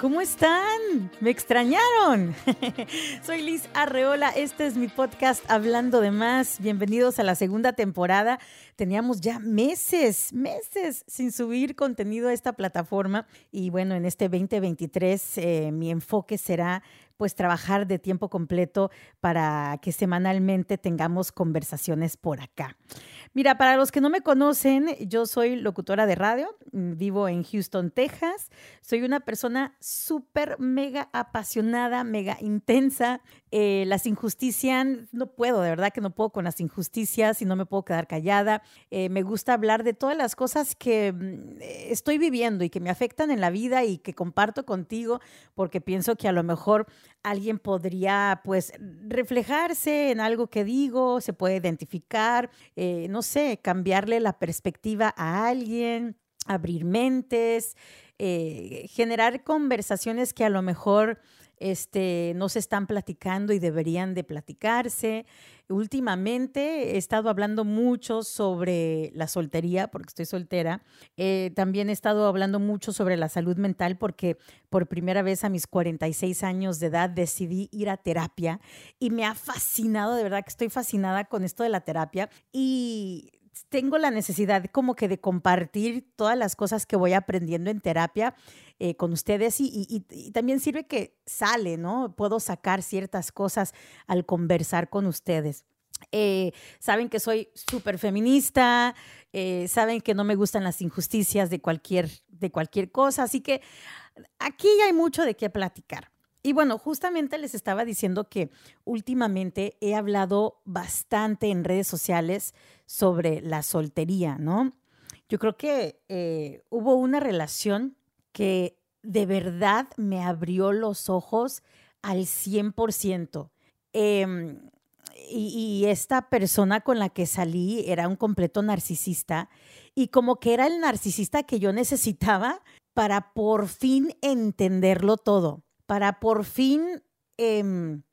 ¿Cómo están? ¿Me extrañaron? Soy Liz Arreola, este es mi podcast Hablando de Más. Bienvenidos a la segunda temporada. Teníamos ya meses, meses sin subir contenido a esta plataforma y bueno, en este 2023 eh, mi enfoque será pues trabajar de tiempo completo para que semanalmente tengamos conversaciones por acá. Mira, para los que no me conocen, yo soy locutora de radio, mm, vivo en Houston, Texas. Soy una persona súper, mega apasionada, mega intensa. Eh, las injusticias, no puedo, de verdad que no puedo con las injusticias y no me puedo quedar callada. Eh, me gusta hablar de todas las cosas que mm, estoy viviendo y que me afectan en la vida y que comparto contigo porque pienso que a lo mejor alguien podría pues reflejarse en algo que digo, se puede identificar, eh, no sé, cambiarle la perspectiva a alguien, abrir mentes, generar conversaciones que a lo mejor este, no se están platicando y deberían de platicarse. Últimamente he estado hablando mucho sobre la soltería, porque estoy soltera. Eh, también he estado hablando mucho sobre la salud mental, porque por primera vez a mis 46 años de edad decidí ir a terapia y me ha fascinado, de verdad que estoy fascinada con esto de la terapia. Y tengo la necesidad como que de compartir todas las cosas que voy aprendiendo en terapia eh, con ustedes y, también sirve que sale, ¿no? Puedo sacar ciertas cosas al conversar con ustedes. Eh, saben que soy súper feminista, eh, saben que no me gustan las injusticias de cualquier, de cualquier cosa, así que aquí hay mucho de qué platicar. Y bueno, justamente les estaba diciendo que últimamente he hablado bastante en redes sociales sobre la soltería, ¿no? Yo creo que eh, hubo una relación que de verdad me abrió los ojos al 100%. Em, y, y, esta persona con la que salí era un completo narcisista y como que era el narcisista que yo necesitaba para por fin entenderlo todo para por fin, em,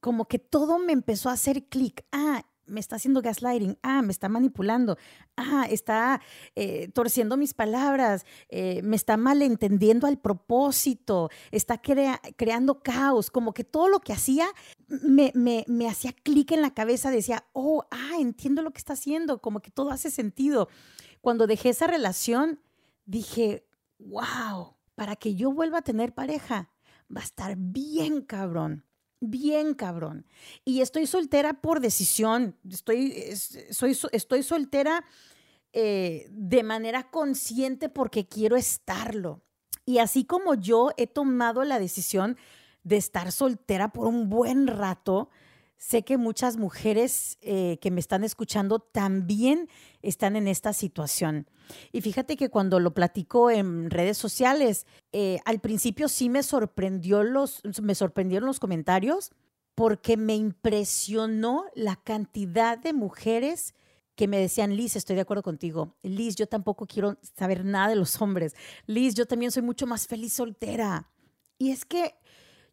como que todo me empezó a hacer clic. Ah, me está haciendo gaslighting, ah, me está manipulando, ah, está eh, torciendo mis palabras, eh, me está malentendiendo al propósito, está creando caos, como que todo lo que hacía me, me, me hacía clic en la cabeza, decía, oh, ah, entiendo lo que está haciendo, como que todo hace sentido. Cuando dejé esa relación, dije, wow, para que yo vuelva a tener pareja, va a estar bien cabrón, bien cabrón. Y estoy soltera por decisión, estoy, soy, estoy soltera eh, de manera consciente porque quiero estarlo. Y así como yo he tomado la decisión de estar soltera por un buen rato, sé que muchas mujeres eh, que me están escuchando también están en esta situación. Y fíjate que cuando lo platico en redes sociales, eh, al principio sí me sorprendió los, me sorprendieron los comentarios porque me impresionó la cantidad de mujeres que me decían, Liz, estoy de acuerdo contigo. Liz, yo tampoco quiero saber nada de los hombres. Liz, yo también soy mucho más feliz soltera. Y es que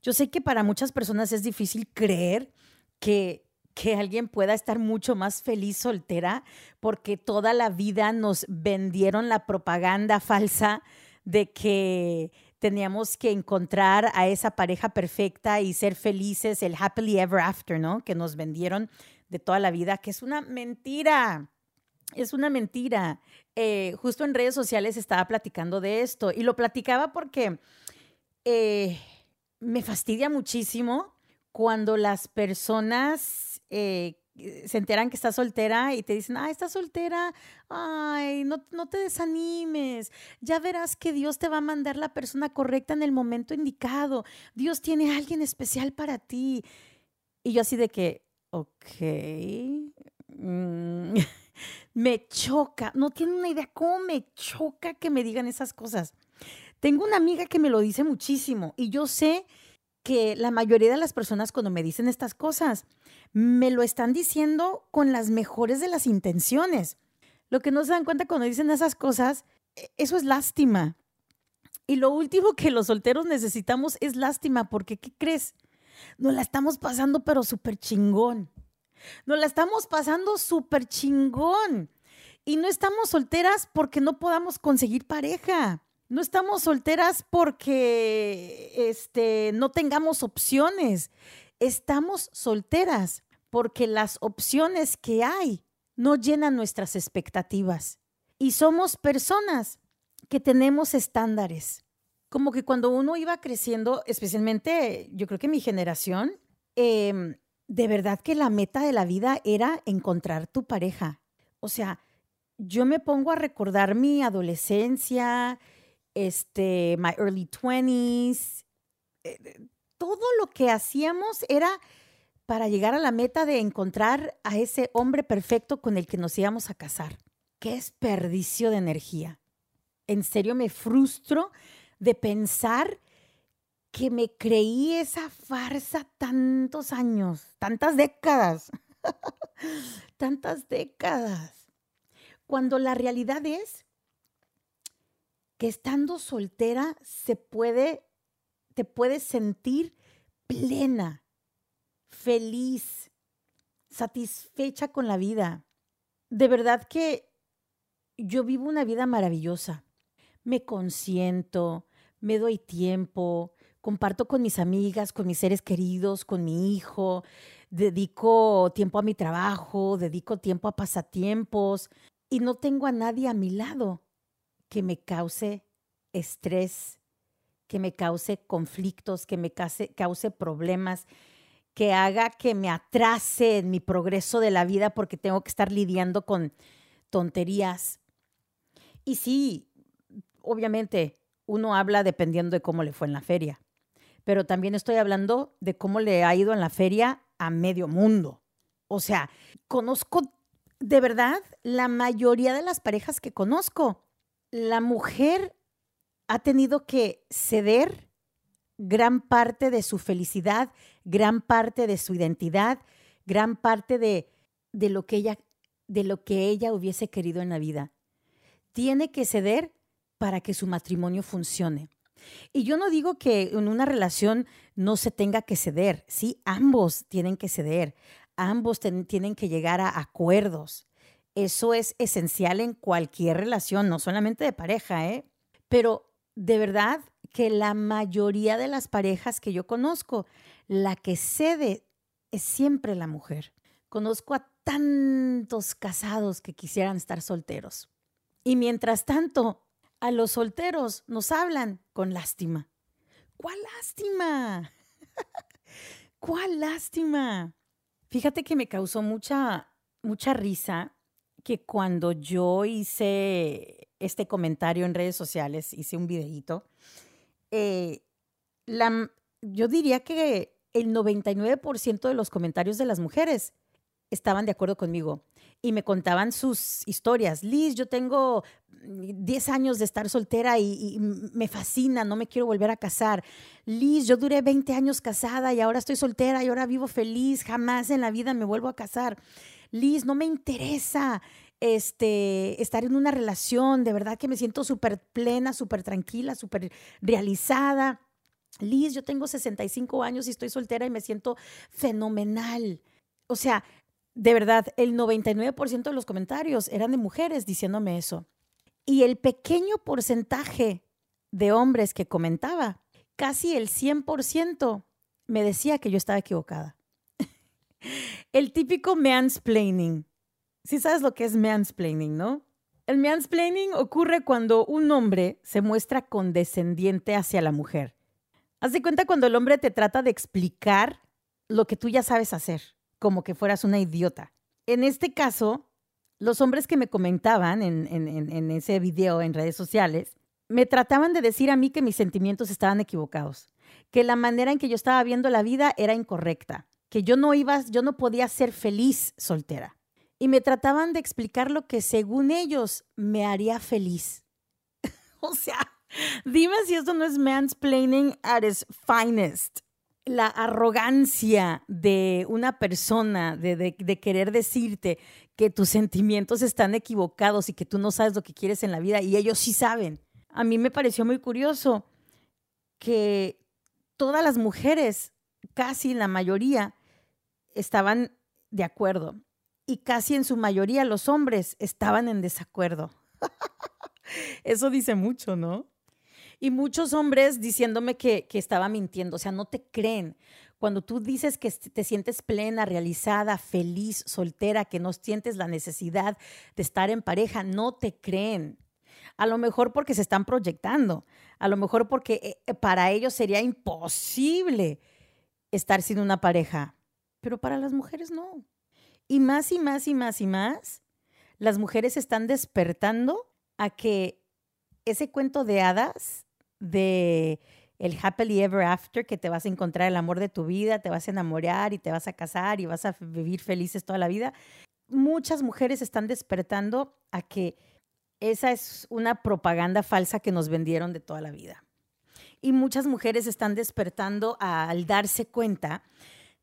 yo sé que para muchas personas es difícil creer que que alguien pueda estar mucho más feliz soltera porque toda la vida nos vendieron la propaganda falsa de que teníamos que encontrar a esa pareja perfecta y ser felices, el happily ever after, ¿no? Que nos vendieron de toda la vida, que es una mentira. Es una mentira. Eh, justo en redes sociales estaba platicando de esto y lo platicaba porque eh, me fastidia muchísimo cuando las personas eh, se enteran que estás soltera y te dicen, ay, estás soltera, ay, no, no te desanimes, ya verás que Dios te va a mandar la persona correcta en el momento indicado, Dios tiene alguien especial para ti. Y yo así de que, ok, mm, me choca, no tiene una idea cómo me choca que me digan esas cosas. Tengo una amiga que me lo dice muchísimo y yo sé que la mayoría de las personas cuando me dicen estas cosas, me lo están diciendo con las mejores de las intenciones. Lo que no se dan cuenta cuando dicen esas cosas, e, eso es lástima. Y lo último que los solteros necesitamos es lástima, porque ¿qué crees? Nos la estamos pasando pero súper chingón. Nos la estamos pasando súper chingón. Y no estamos solteras porque no podamos conseguir pareja. No estamos solteras porque este, no tengamos opciones. Estamos solteras porque las opciones que hay no llenan nuestras expectativas. Y somos personas que tenemos estándares. Como que cuando uno iba creciendo, especialmente yo creo que mi generación, em, de verdad que la meta de la vida era encontrar tu pareja. O sea, yo me pongo a recordar mi adolescencia, este, my early 20s, eh, todo lo que hacíamos era para llegar a la meta de encontrar a ese hombre perfecto con el que nos íbamos a casar. Qué desperdicio de energía. En serio me frustro de pensar que me creí esa farsa tantos años, tantas décadas, tantas décadas, cuando la realidad es que estando soltera se puede, te puedes sentir plena, feliz, satisfecha con la vida. De verdad que yo vivo una vida maravillosa. Me consiento, me doy tiempo, comparto con mis amigas, con mis seres queridos, con mi hijo, dedico tiempo a mi trabajo, dedico tiempo a pasatiempos y no tengo a nadie a mi lado que me cause estrés, que me cause conflictos, que me cause, cause problemas, que haga que me atrase en mi progreso de la vida porque tengo que estar lidiando con tonterías. Y sí, obviamente uno habla dependiendo de cómo le fue en la feria pero también estoy hablando de cómo le ha ido en la feria a medio mundo. O sea, conozco de verdad la mayoría de las parejas que conozco. La mujer ha tenido que ceder gran parte de su felicidad, gran parte de su identidad, gran parte de, de, lo que ella, de lo que ella hubiese querido en la vida. Tiene que ceder para que su matrimonio funcione. Y yo no digo que en una relación no se tenga que ceder, sí, ambos tienen que ceder, ambos tienen que llegar a acuerdos. Eso es esencial en cualquier relación, no solamente de pareja, ¿eh? Pero de verdad que la mayoría de las parejas que yo conozco, la que cede es siempre la mujer. Conozco a tantos casados que quisieran estar solteros. Y mientras tanto, a los solteros nos hablan con lástima. ¿Cuál lástima? ¿Cuál lástima? Fíjate que me causó mucha, mucha risa que cuando yo hice este comentario en redes sociales, hice un videíto, eh, yo diría que el 99% de los comentarios de las mujeres estaban de acuerdo conmigo y me contaban sus historias. Liz, yo tengo 10 años de estar soltera y, me fascina, no me quiero volver a casar. Liz, yo duré 20 años casada y ahora estoy soltera y ahora vivo feliz, jamás en la vida me vuelvo a casar. Liz, no me interesa este, estar en una relación, de verdad que me siento súper plena, súper tranquila, súper realizada. Liz, yo tengo 65 años y estoy soltera y me siento fenomenal. O sea, de verdad, el 99% de los comentarios eran de mujeres diciéndome eso. Y el pequeño porcentaje de hombres que comentaba, casi el 100%, me decía que yo estaba equivocada. El típico mansplaining. Sí sabes lo que es mansplaining, ¿no? El mansplaining ocurre cuando un hombre se muestra condescendiente hacia la mujer. Haz de cuenta cuando el hombre te trata de explicar lo que tú ya sabes hacer como que fueras una idiota. En este caso, los hombres que me comentaban en, ese video en redes sociales, me trataban de decir a mí que mis sentimientos estaban equivocados, que la manera en que yo estaba viendo la vida era incorrecta, que yo no iba, yo no podía ser feliz soltera. Y me trataban de explicar lo que según ellos me haría feliz. o sea, dime si esto no es mansplaining at its finest la arrogancia de una persona, de, querer decirte que tus sentimientos están equivocados y que tú no sabes lo que quieres en la vida y ellos sí saben. A mí me pareció muy curioso que todas las mujeres, casi la mayoría, estaban de acuerdo y casi en su mayoría los hombres estaban en desacuerdo. Eso dice mucho, ¿no? Y muchos hombres diciéndome que, que estaba mintiendo, o sea, no te creen. Cuando tú dices que te sientes plena, realizada, feliz, soltera, que no sientes la necesidad de estar en pareja, no te creen. A lo mejor porque se están proyectando, a lo mejor porque eh, para ellos sería imposible estar sin una pareja, pero para las mujeres no. Y más y más y más y más, las mujeres están despertando a que ese cuento de hadas de el happily ever after, que te vas a encontrar el amor de tu vida, te vas a enamorar y te vas a casar y vas a vivir felices toda la vida. Muchas mujeres están despertando a que esa es una propaganda falsa que nos vendieron de toda la vida. Y muchas mujeres están despertando al darse cuenta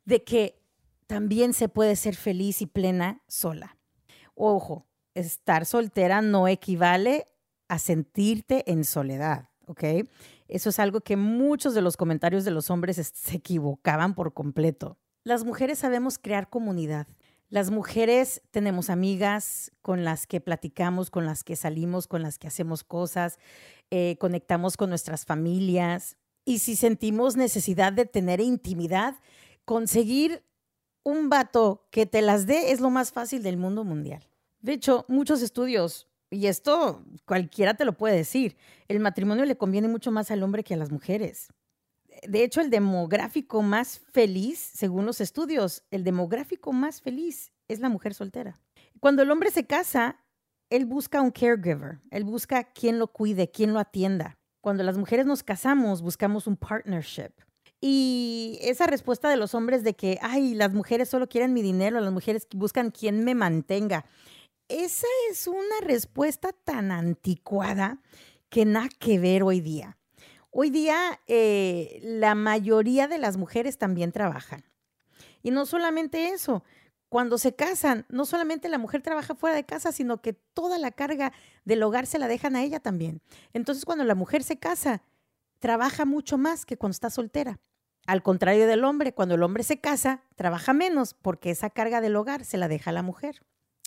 de que también se puede ser feliz y plena sola. Ojo, estar soltera no equivale a sentirte en soledad, ¿ok? Eso es algo que muchos de los comentarios de los hombres se equivocaban por completo. Las mujeres sabemos crear comunidad. Las mujeres tenemos amigas con las que platicamos, con las que salimos, con las que hacemos cosas, eh, conectamos con nuestras familias. Y si sentimos necesidad de tener intimidad, conseguir un vato que te las dé es lo más fácil del mundo mundial. De hecho, muchos estudios y esto cualquiera te lo puede decir, el matrimonio le conviene mucho más al hombre que a las mujeres. De hecho, el demográfico más feliz, según los estudios, el demográfico más feliz es la mujer soltera. Cuando el hombre se casa, él busca un caregiver, él busca quien lo cuide, quien lo atienda. Cuando las mujeres nos casamos, buscamos un partnership. Y esa respuesta de los hombres de que, ay, las mujeres solo quieren mi dinero, las mujeres buscan quien me mantenga esa es una respuesta tan anticuada que nada que ver hoy día. Hoy día eh, la mayoría de las mujeres también trabajan. Y no solamente eso, cuando se casan, no solamente la mujer trabaja fuera de casa, sino que toda la carga del hogar se la dejan a ella también. Entonces cuando la mujer se casa, trabaja mucho más que cuando está soltera. Al contrario del hombre, cuando el hombre se casa, trabaja menos porque esa carga del hogar se la deja a la mujer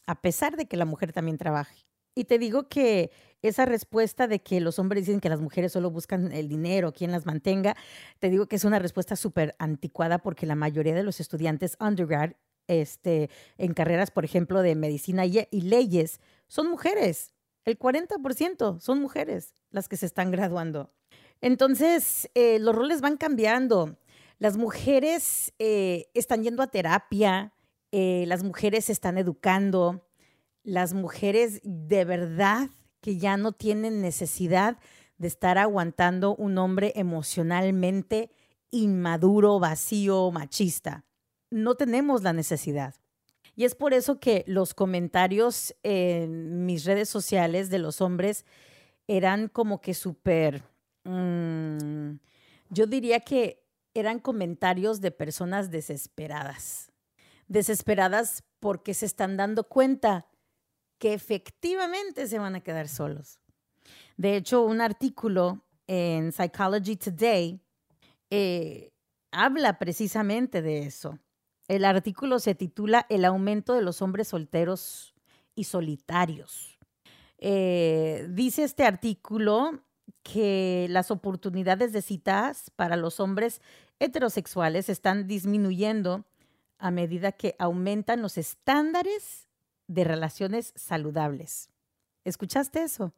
a pesar de que la mujer también trabaje. Y te digo que esa respuesta de que los hombres dicen que las mujeres solo buscan el dinero, quien las mantenga, te digo que es una respuesta súper anticuada porque la mayoría de los estudiantes undergrad este, en carreras, por ejemplo, de medicina y, leyes, son mujeres. El 40% son mujeres las que se están graduando. Entonces, eh, los roles van cambiando. Las mujeres eh, están yendo a terapia, eh, las mujeres se están educando, las mujeres de verdad que ya no tienen necesidad de estar aguantando un hombre emocionalmente inmaduro, vacío, machista. No tenemos la necesidad. Y es por eso que los comentarios en mis redes sociales de los hombres eran como que súper, mm, yo diría que eran comentarios de personas desesperadas desesperadas porque se están dando cuenta que efectivamente se van a quedar solos. De hecho, un artículo en Psychology Today eh, habla precisamente de eso. El artículo se titula El aumento de los hombres solteros y solitarios. Eh, dice este artículo que las oportunidades de citas para los hombres heterosexuales están disminuyendo a medida que aumentan los estándares de relaciones saludables. ¿Escuchaste eso?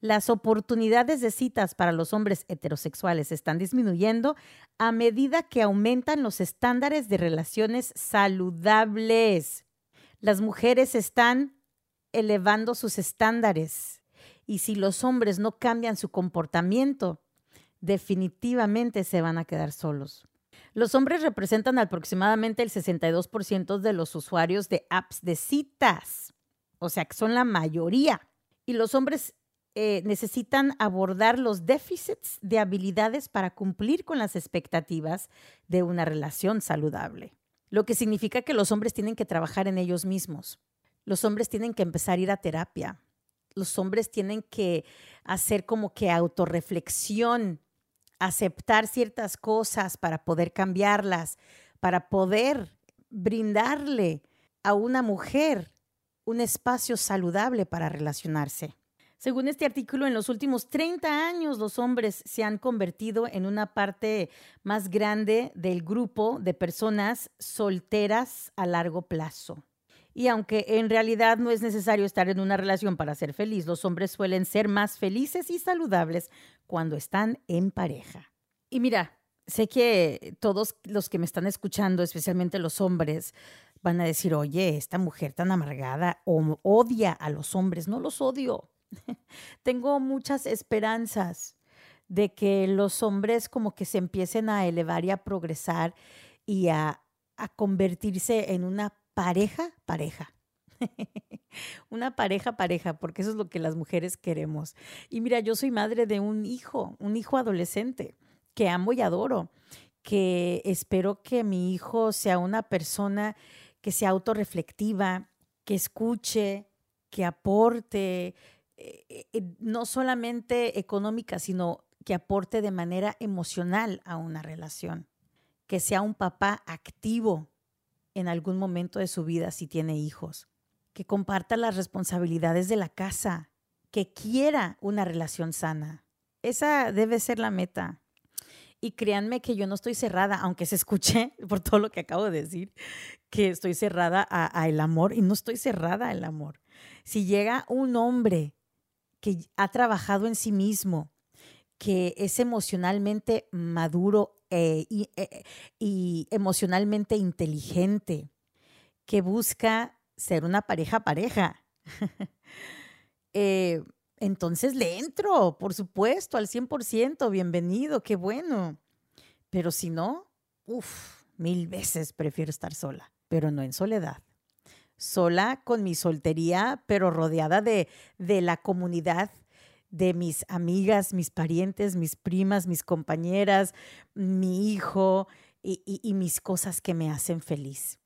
Las oportunidades de citas para los hombres heterosexuales están disminuyendo a medida que aumentan los estándares de relaciones saludables. Las mujeres están elevando sus estándares y si los hombres no cambian su comportamiento, definitivamente se van a quedar solos. Los hombres representan aproximadamente el 62% de los usuarios de apps de citas, o sea que son la mayoría. Y los hombres eh, necesitan abordar los déficits de habilidades para cumplir con las expectativas de una relación saludable. Lo que significa que los hombres tienen que trabajar en ellos mismos. Los hombres tienen que empezar a ir a terapia. Los hombres tienen que hacer como que autorreflexión aceptar ciertas cosas para poder cambiarlas, para poder brindarle a una mujer un espacio saludable para relacionarse. Según este artículo, en los últimos 30 años los hombres se han convertido en una parte más grande del grupo de personas solteras a largo plazo. Y aunque en realidad no es necesario estar en una relación para ser feliz, los hombres suelen ser más felices y saludables cuando están en pareja. Y mira, sé que todos los que me están escuchando, especialmente los hombres, van a decir, oye, esta mujer tan amargada odia a los hombres. No los odio. Tengo muchas esperanzas de que los hombres como que se empiecen a elevar y a progresar y a, a convertirse en una pareja, pareja. una pareja, pareja, porque eso es lo que las mujeres queremos. Y mira, yo soy madre de un hijo, un hijo adolescente que amo y adoro, que espero que mi hijo sea una persona que sea autorreflectiva, que escuche, que aporte, eh, eh, no solamente económica, sino que aporte de manera emocional a una relación, que sea un papá activo en algún momento de su vida si tiene hijos, que comparta las responsabilidades de la casa, que quiera una relación sana. Esa debe ser la meta. Y créanme que yo no estoy cerrada, aunque se escuche por todo lo que acabo de decir, que estoy cerrada a, el amor y no estoy cerrada al amor. Si llega un hombre que ha trabajado en sí mismo, que es emocionalmente maduro eh, eh, y, emocionalmente inteligente, que busca ser una pareja pareja. Eh, entonces le entro, por supuesto, al 100%, bienvenido, qué bueno. Pero si no, uff, mil veces prefiero estar sola, pero no en soledad sola con mi soltería, pero rodeada de, de la comunidad de mis amigas, mis parientes, mis primas, mis compañeras, mi hijo y, mis cosas que me hacen feliz.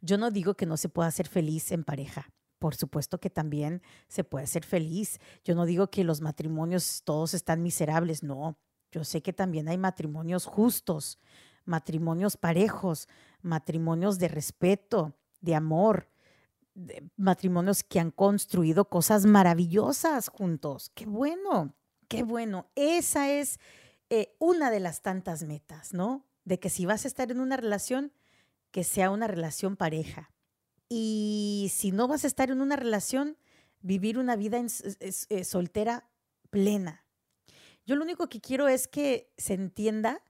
Yo no digo que no se pueda ser feliz en pareja. Por supuesto que también se puede ser feliz. Yo no digo que los matrimonios todos están miserables, no. Yo sé que también hay matrimonios justos, matrimonios parejos, matrimonios de respeto, de amor, matrimonios que han construido cosas maravillosas juntos. Qué bueno, qué bueno. Esa es eh, una de las tantas metas, ¿no? De que si vas a estar en una relación, que sea una relación pareja. Y si no vas a estar en una relación, vivir una vida eh, soltera plena. Yo lo único que quiero es que se entienda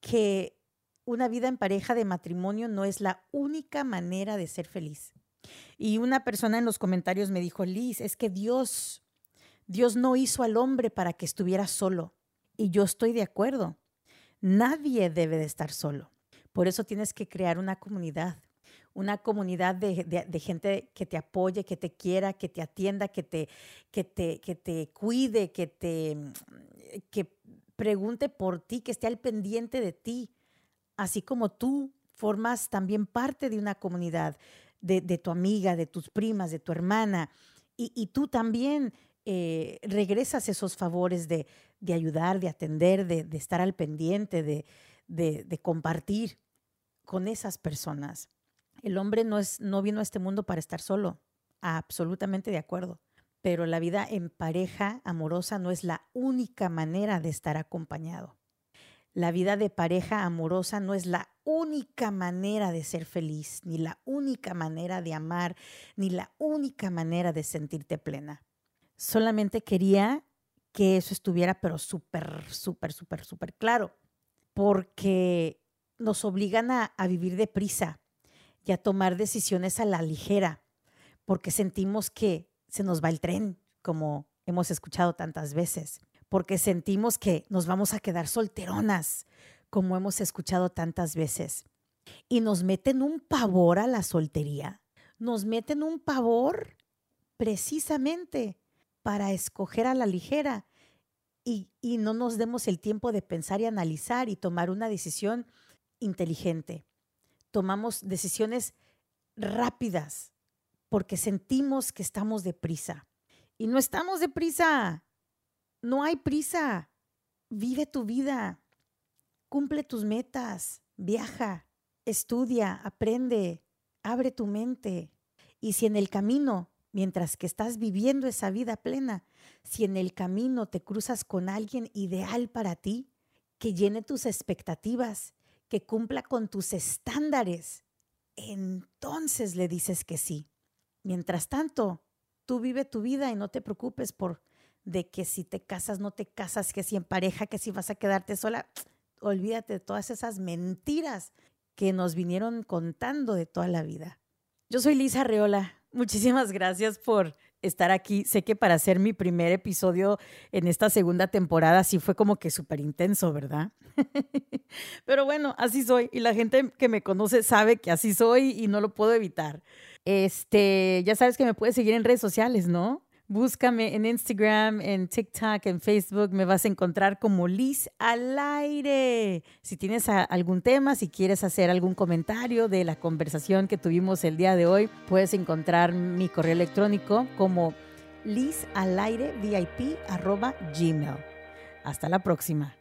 que una vida en pareja de matrimonio no es la única manera de ser feliz. Y una persona en los comentarios me dijo, Liz, es que Dios, Dios no hizo al hombre para que estuviera solo. Y yo estoy de acuerdo. Nadie debe de estar solo. Por eso tienes que crear una comunidad, una comunidad de, gente que te apoye, que te quiera, que te atienda, que te, que te, que te cuide, que te que pregunte por ti, que esté al pendiente de ti así como tú formas también parte de una comunidad, de, tu amiga, de tus primas, de tu hermana, y, tú también eh, regresas esos favores de, ayudar, de atender, de, estar al pendiente, de, compartir con esas personas. El hombre no, es, no vino a este mundo para estar solo, absolutamente de acuerdo, pero la vida en pareja amorosa no es la única manera de estar acompañado. La vida de pareja amorosa no es la única manera de ser feliz, ni la única manera de amar, ni la única manera de sentirte plena. Solamente quería que eso estuviera, pero súper, súper, súper, súper claro, porque nos obligan a, a vivir deprisa y a tomar decisiones a la ligera, porque sentimos que se nos va el tren, como hemos escuchado tantas veces porque sentimos que nos vamos a quedar solteronas, como hemos escuchado tantas veces. Y nos meten un pavor a la soltería. Nos meten un pavor precisamente para escoger a la ligera y, no nos demos el tiempo de pensar y analizar y tomar una decisión inteligente. Tomamos decisiones rápidas porque sentimos que estamos deprisa. Y no estamos deprisa, no hay prisa. Vive tu vida. Cumple tus metas. Viaja. Estudia. Aprende. Abre tu mente. Y si en el camino mientras que estás viviendo esa vida plena, si en el camino te cruzas con alguien ideal para ti, que llene tus expectativas, que cumpla con tus estándares, entonces le dices que sí. Mientras tanto, tú vive tu vida y no te preocupes por de que si te casas, no te casas, que si en pareja, que si vas a quedarte sola. Olvídate de todas esas mentiras que nos vinieron contando de toda la vida. Yo soy Lisa Reola. Muchísimas gracias por estar aquí. Sé que para hacer mi primer episodio en esta segunda temporada sí fue como que súper intenso, ¿verdad? Pero bueno, así soy y la gente que me conoce sabe que así soy y no lo puedo evitar. Este, ya sabes que me puedes seguir en redes sociales, ¿no? Búscame en Instagram, en TikTok, en Facebook. Me vas a encontrar como Liz al aire. Si tienes algún tema, si quieres hacer algún comentario de la conversación que tuvimos el día de hoy, puedes encontrar mi correo electrónico como lizalairevip.gmail. Hasta la próxima.